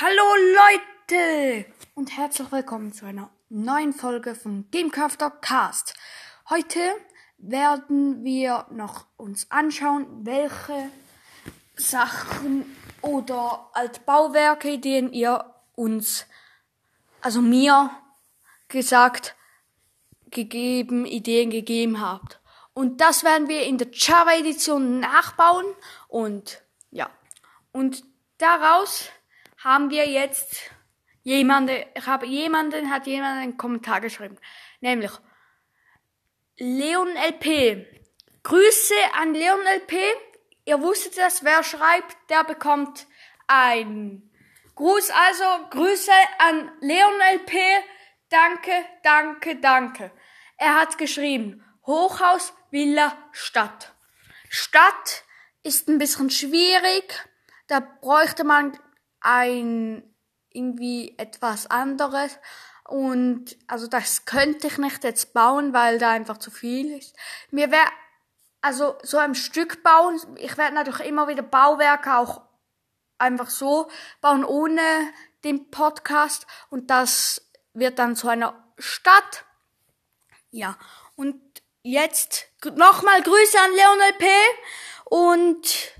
Hallo Leute und herzlich willkommen zu einer neuen Folge von Gamecrafter Cast. Heute werden wir noch uns anschauen, welche Sachen oder Altbauwerke, denen ihr uns, also mir gesagt, gegeben, Ideen gegeben habt. Und das werden wir in der Java Edition nachbauen und ja. Und daraus haben wir jetzt jemanden, ich habe jemanden, hat jemand einen Kommentar geschrieben. Nämlich Leon LP. Grüße an Leon LP. Ihr wusstet das, wer schreibt, der bekommt ein Gruß. Also Grüße an Leon LP. Danke, danke, danke. Er hat geschrieben, Hochhaus, Villa, Stadt. Stadt ist ein bisschen schwierig. Da bräuchte man ein irgendwie etwas anderes. Und also das könnte ich nicht jetzt bauen, weil da einfach zu viel ist. Mir wäre also so ein Stück bauen. Ich werde natürlich immer wieder Bauwerke auch einfach so bauen ohne den Podcast und das wird dann zu einer Stadt. Ja, und jetzt nochmal Grüße an Leonel P. Und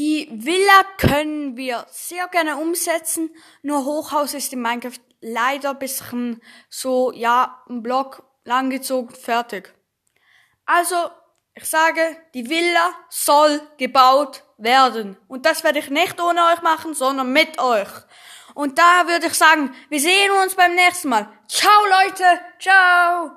die Villa können wir sehr gerne umsetzen, nur Hochhaus ist in Minecraft leider bisschen so, ja, ein Block langgezogen, fertig. Also, ich sage, die Villa soll gebaut werden. Und das werde ich nicht ohne euch machen, sondern mit euch. Und da würde ich sagen, wir sehen uns beim nächsten Mal. Ciao Leute, ciao.